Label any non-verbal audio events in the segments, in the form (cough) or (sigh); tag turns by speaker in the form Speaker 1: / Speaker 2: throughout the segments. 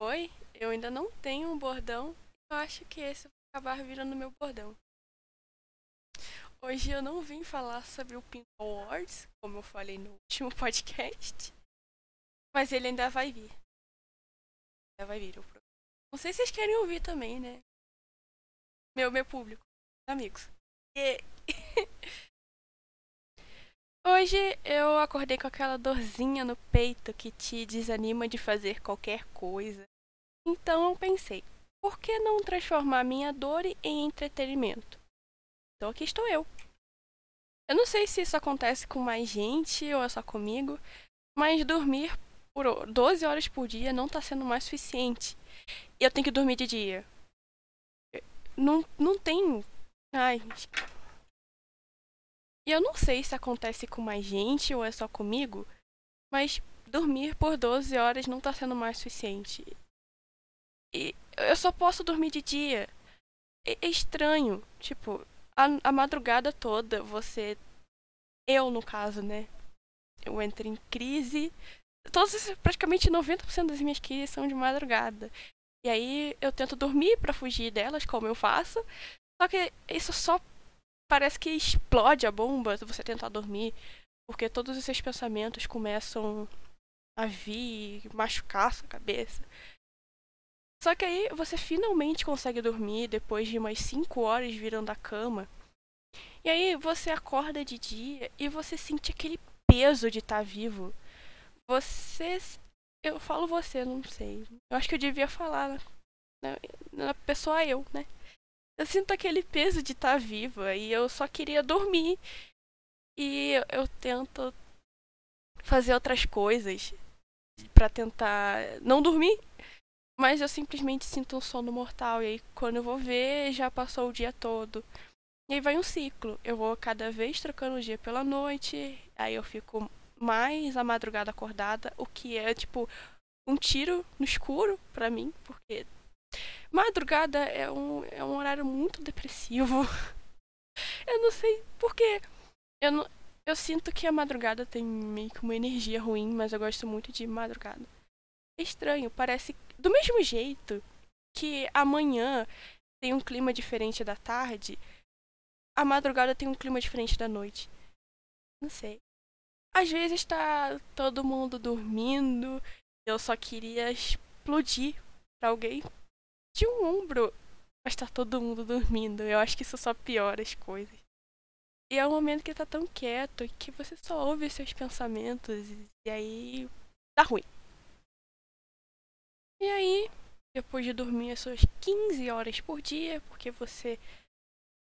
Speaker 1: Oi, eu ainda não tenho um bordão. Eu acho que esse vai acabar virando meu bordão. Hoje eu não vim falar sobre o Pinto Awards, como eu falei no último podcast. Mas ele ainda vai vir. Ainda vai vir. Não sei se vocês querem ouvir também, né? Meu, meu público, amigos. E... (laughs) Hoje eu acordei com aquela dorzinha no peito que te desanima de fazer qualquer coisa. Então eu pensei, por que não transformar minha dor em entretenimento? Então aqui estou eu. Eu não sei se isso acontece com mais gente ou é só comigo, mas dormir por 12 horas por dia não está sendo mais suficiente. E eu tenho que dormir de dia. Não, não tem. Ai, e eu não sei se acontece com mais gente ou é só comigo, mas dormir por 12 horas não tá sendo mais suficiente. E eu só posso dormir de dia. É, é estranho. Tipo, a, a madrugada toda você. Eu, no caso, né? Eu entro em crise. Todos, praticamente 90% das minhas crises são de madrugada. E aí eu tento dormir para fugir delas, como eu faço. Só que isso só parece que explode a bomba se você tentar dormir, porque todos esses pensamentos começam a vir machucar sua cabeça. Só que aí você finalmente consegue dormir depois de umas 5 horas virando da cama. E aí você acorda de dia e você sente aquele peso de estar tá vivo. Você. Eu falo você, não sei. Eu acho que eu devia falar na, na pessoa eu, né? eu sinto aquele peso de estar tá viva e eu só queria dormir. E eu, eu tento fazer outras coisas para tentar não dormir, mas eu simplesmente sinto um sono mortal. E aí, quando eu vou ver, já passou o dia todo. E aí vai um ciclo. Eu vou cada vez trocando o dia pela noite, aí eu fico mais a madrugada acordada, o que é tipo um tiro no escuro para mim, porque Madrugada é um, é um horário muito depressivo. (laughs) Eu não sei porquê. Eu, não, eu sinto que a madrugada tem meio que uma energia ruim, mas eu gosto muito de madrugada. É estranho, parece. Do mesmo jeito que amanhã tem um clima diferente da tarde, a madrugada tem um clima diferente da noite. Não sei. Às vezes está todo mundo dormindo, eu só queria explodir pra alguém de um ombro, mas tá todo mundo dormindo. Eu acho que isso só piora as coisas. E é um momento que tá tão quieto que você só ouve seus pensamentos e aí tá ruim. E aí, depois de dormir as suas 15 horas por dia, porque você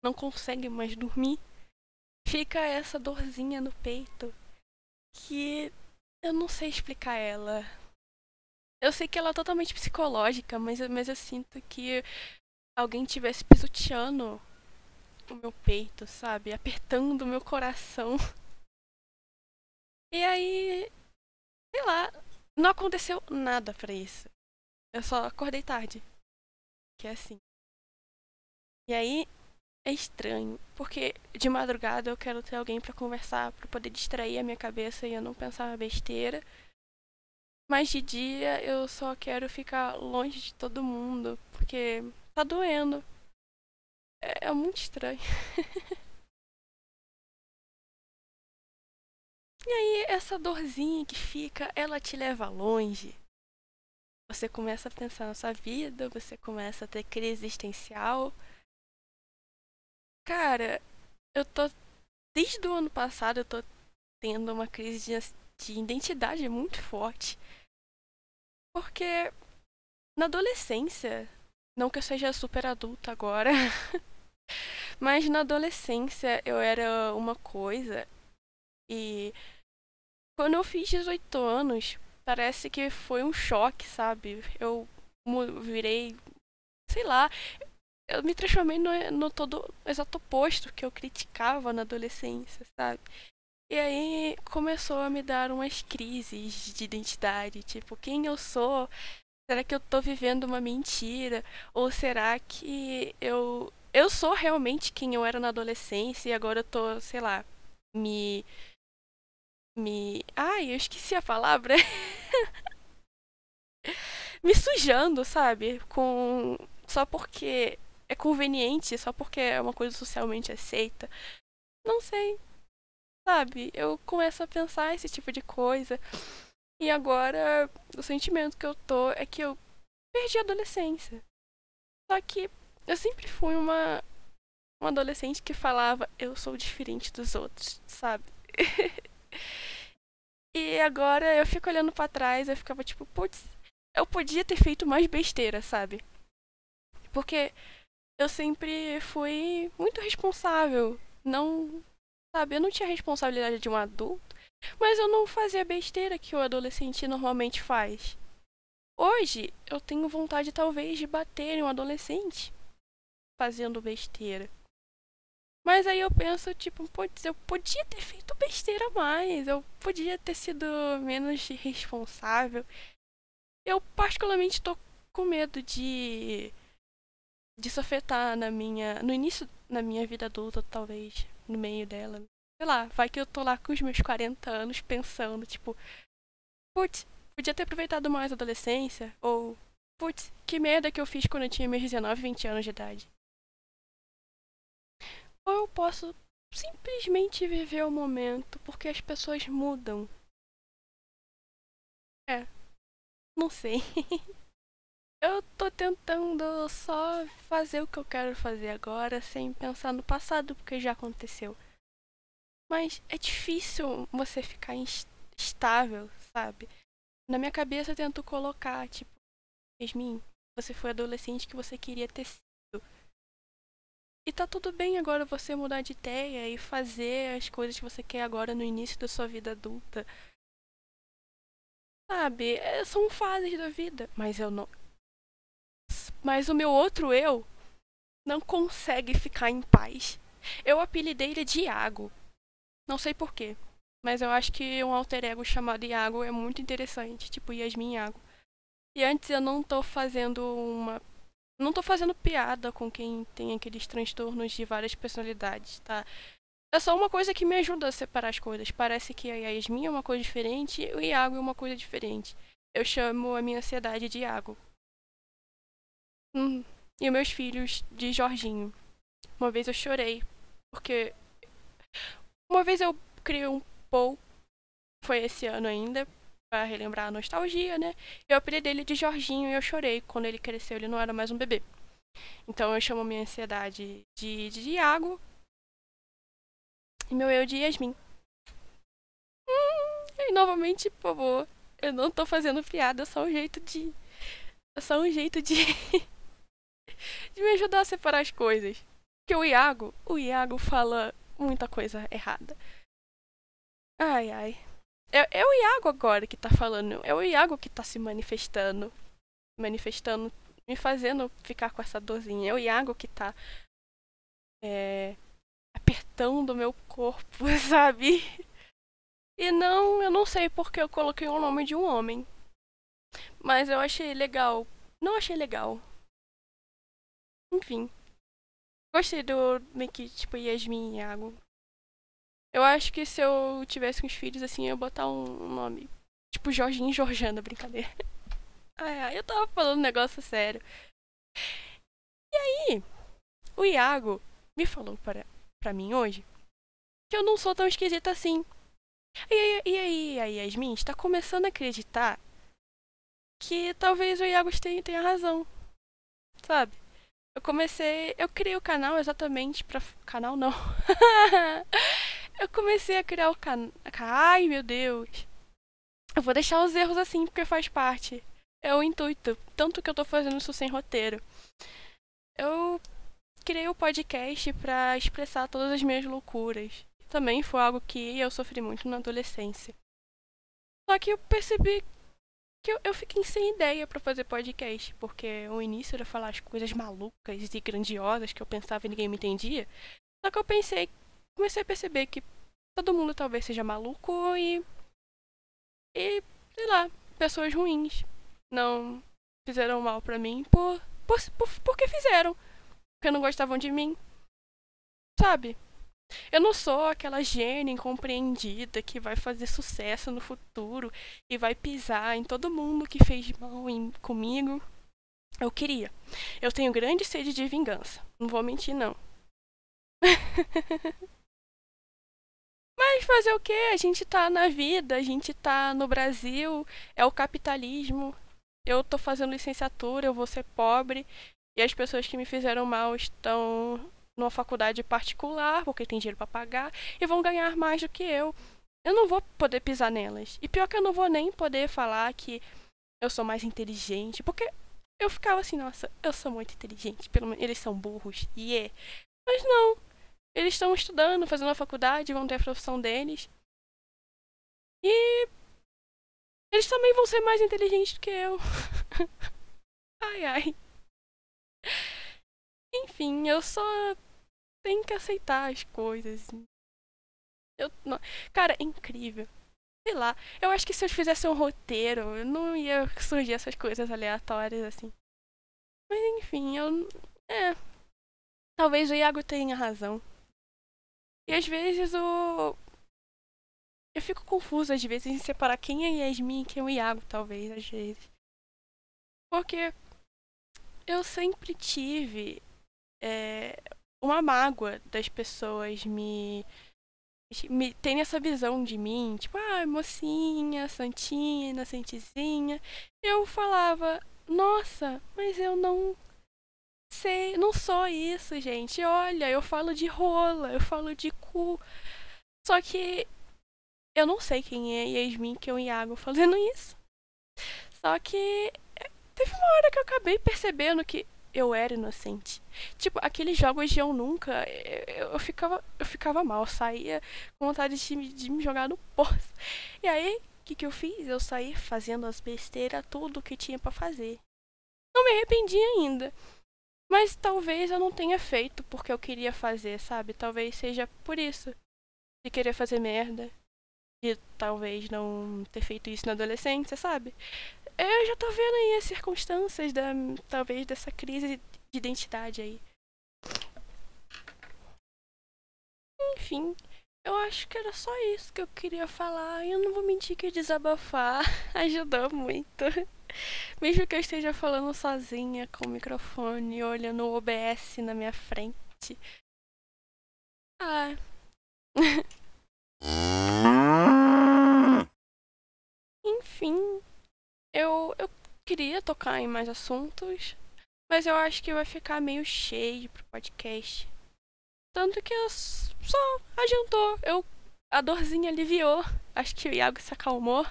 Speaker 1: não consegue mais dormir, fica essa dorzinha no peito que eu não sei explicar ela. Eu sei que ela é totalmente psicológica, mas, mas eu sinto que alguém tivesse pisoteando o meu peito, sabe? Apertando o meu coração. E aí, sei lá, não aconteceu nada para isso. Eu só acordei tarde. Que é assim. E aí é estranho, porque de madrugada eu quero ter alguém para conversar, para poder distrair a minha cabeça e eu não pensar besteira. Mas de dia eu só quero ficar longe de todo mundo, porque tá doendo. É, é muito estranho. (laughs) e aí, essa dorzinha que fica, ela te leva longe. Você começa a pensar na sua vida, você começa a ter crise existencial. Cara, eu tô. Desde o ano passado eu tô tendo uma crise de, de identidade muito forte. Porque na adolescência, não que eu seja super adulta agora, (laughs) mas na adolescência eu era uma coisa e quando eu fiz 18 anos, parece que foi um choque, sabe? Eu virei, sei lá, eu me transformei no, no todo exato oposto que eu criticava na adolescência, sabe? E aí começou a me dar umas crises de identidade, tipo, quem eu sou? Será que eu tô vivendo uma mentira? Ou será que eu eu sou realmente quem eu era na adolescência e agora eu tô, sei lá, me me Ai, eu esqueci a palavra. (laughs) (laughs) me sujando, sabe? Com só porque é conveniente, só porque é uma coisa socialmente aceita. Não sei. Sabe? Eu começo a pensar esse tipo de coisa. E agora o sentimento que eu tô é que eu perdi a adolescência. Só que eu sempre fui uma uma adolescente que falava eu sou diferente dos outros, sabe? (laughs) e agora eu fico olhando para trás, eu ficava tipo, putz, eu podia ter feito mais besteira, sabe? Porque eu sempre fui muito responsável. Não, sabe, eu não tinha responsabilidade de um adulto, mas eu não fazia besteira que o adolescente normalmente faz. Hoje eu tenho vontade talvez de bater em um adolescente fazendo besteira. Mas aí eu penso, tipo, putz, eu podia ter feito besteira mais, eu podia ter sido menos responsável. Eu particularmente tô com medo de disso afetar na minha no início na minha vida adulta, talvez, no meio dela. Sei lá, vai que eu tô lá com os meus 40 anos pensando, tipo, putz, podia ter aproveitado mais a adolescência ou putz, que merda que eu fiz quando eu tinha meus 19, 20 anos de idade. Ou eu posso simplesmente viver o momento, porque as pessoas mudam. É. Não sei. (laughs) eu tô tentando só fazer o que eu quero fazer agora, sem pensar no passado, porque já aconteceu. Mas é difícil você ficar estável, sabe? Na minha cabeça eu tento colocar, tipo, Yasmin, você foi adolescente que você queria ter. E tá tudo bem agora você mudar de ideia e fazer as coisas que você quer agora no início da sua vida adulta. Sabe, é, são fases da vida, mas eu não. Mas o meu outro eu não consegue ficar em paz. Eu apelidei ele de Iago. Não sei porquê, mas eu acho que um alter ego chamado Iago é muito interessante, tipo Yasmin Iago. E antes eu não tô fazendo uma não tô fazendo piada com quem tem aqueles transtornos de várias personalidades, tá? É só uma coisa que me ajuda a separar as coisas. Parece que a Yasmin é uma coisa diferente e o Iago é uma coisa diferente. Eu chamo a minha ansiedade de Iago. Hum. E meus filhos de Jorginho. Uma vez eu chorei, porque. Uma vez eu criei um Paul, foi esse ano ainda, para relembrar a nostalgia, né? Eu apelidei ele de Jorginho e eu chorei. Quando ele cresceu, ele não era mais um bebê. Então eu chamo minha ansiedade de, de Iago e meu eu de Yasmin. Hum, e novamente, por favor, eu não tô fazendo piada, é só um jeito de. É só um jeito de. (laughs) de me ajudar a separar as coisas. Porque o Iago, o Iago fala muita coisa errada. Ai, ai. É, é o Iago agora que tá falando. É o Iago que tá se manifestando. Manifestando. Me fazendo ficar com essa dorzinha. É o Iago que tá. É, apertando meu corpo, (laughs) sabe? E não, eu não sei porque eu coloquei o nome de um homem. Mas eu achei legal. Não achei legal. Enfim. Gostei do meio que, tipo, Yasmin e Iago. Eu acho que se eu tivesse uns filhos assim, eu ia botar um nome. Tipo Jorginho e Georgiana, brincadeira. (laughs) Ai, ai, eu tava falando um negócio sério. E aí, o Iago me falou para, pra mim hoje que eu não sou tão esquisita assim. E, e aí, a Yasmin está começando a acreditar que talvez o Iago tenha, tenha razão. Sabe? Eu comecei. Eu criei o canal exatamente pra. Canal não. (laughs) eu comecei a criar o canal. Ai, meu Deus. Eu vou deixar os erros assim porque faz parte. É o intuito. Tanto que eu tô fazendo isso sem roteiro. Eu criei o podcast para expressar todas as minhas loucuras. Também foi algo que eu sofri muito na adolescência. Só que eu percebi que eu, eu fiquei sem ideia para fazer podcast, porque o início era falar as coisas malucas e grandiosas que eu pensava e ninguém me entendia. Só que eu pensei, comecei a perceber que todo mundo talvez seja maluco e. E, sei lá, pessoas ruins não fizeram mal para mim por, por, por, porque fizeram. Porque não gostavam de mim. Sabe? Eu não sou aquela gênia incompreendida que vai fazer sucesso no futuro e vai pisar em todo mundo que fez mal em, comigo. Eu queria. Eu tenho grande sede de vingança. Não vou mentir, não. (laughs) Mas fazer o quê? A gente tá na vida, a gente tá no Brasil, é o capitalismo. Eu tô fazendo licenciatura, eu vou ser pobre, e as pessoas que me fizeram mal estão numa faculdade particular, porque tem dinheiro para pagar, e vão ganhar mais do que eu. Eu não vou poder pisar nelas. E pior que eu não vou nem poder falar que eu sou mais inteligente, porque eu ficava assim, nossa, eu sou muito inteligente, pelo menos eles são burros, e yeah. Mas não, eles estão estudando, fazendo a faculdade, vão ter a profissão deles. E eles também vão ser mais inteligentes do que eu. (laughs) ai ai. Enfim, eu só tenho que aceitar as coisas. Eu, não... Cara, é incrível. Sei lá, eu acho que se eu fizesse um roteiro, não ia surgir essas coisas aleatórias assim. Mas enfim, eu. É. Talvez o Iago tenha razão. E às vezes o. Eu fico confusa às vezes em separar quem é Yasmin e quem é o Iago, talvez, às vezes. Porque eu sempre tive é, uma mágoa das pessoas me, me terem essa visão de mim, tipo, ah, mocinha, santinha, inocentizinha. Eu falava, nossa, mas eu não sei, não sou isso, gente. Olha, eu falo de rola, eu falo de cu. Só que eu não sei quem é Yasmin, que é o Iago fazendo isso. Só que teve uma hora que eu acabei percebendo que eu era inocente. Tipo, aqueles jogos de eu nunca, eu, eu ficava, eu ficava mal, eu saía com vontade de, de me jogar no poço. E aí, o que, que eu fiz? Eu saí fazendo as besteiras, tudo que tinha para fazer. Não me arrependi ainda. Mas talvez eu não tenha feito porque eu queria fazer, sabe? Talvez seja por isso. De querer fazer merda. De talvez não ter feito isso na adolescência, sabe? Eu já tô vendo aí as circunstâncias da talvez dessa crise de identidade aí. Enfim, eu acho que era só isso que eu queria falar. E eu não vou mentir que desabafar (laughs) ajudou muito. Mesmo que eu esteja falando sozinha com o microfone, olhando o OBS na minha frente. Ah. (laughs) Enfim, eu, eu queria tocar em mais assuntos, mas eu acho que vai ficar meio cheio pro podcast. Tanto que eu só adiantou. Eu, a dorzinha aliviou. Acho que o Iago se acalmou.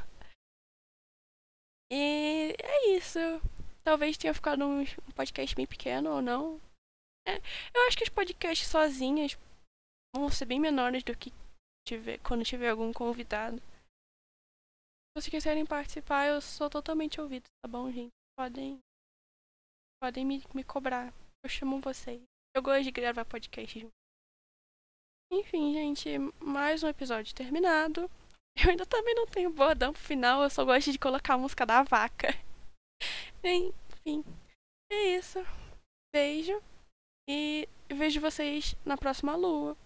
Speaker 1: E é isso. Talvez tenha ficado um, podcast bem pequeno ou não. É, eu acho que os podcasts sozinhos vão ser bem menores do que tiver, quando tiver algum convidado. Se vocês quiserem participar, eu sou totalmente ouvido, tá bom, gente? Podem, podem me, me cobrar. Eu chamo vocês. Eu gosto de gravar podcast junto. Enfim, gente, mais um episódio terminado. (laughs) Eu ainda também não tenho bordão pro final, eu só gosto de colocar a música da vaca. (laughs) Enfim, é isso. Beijo e vejo vocês na próxima lua.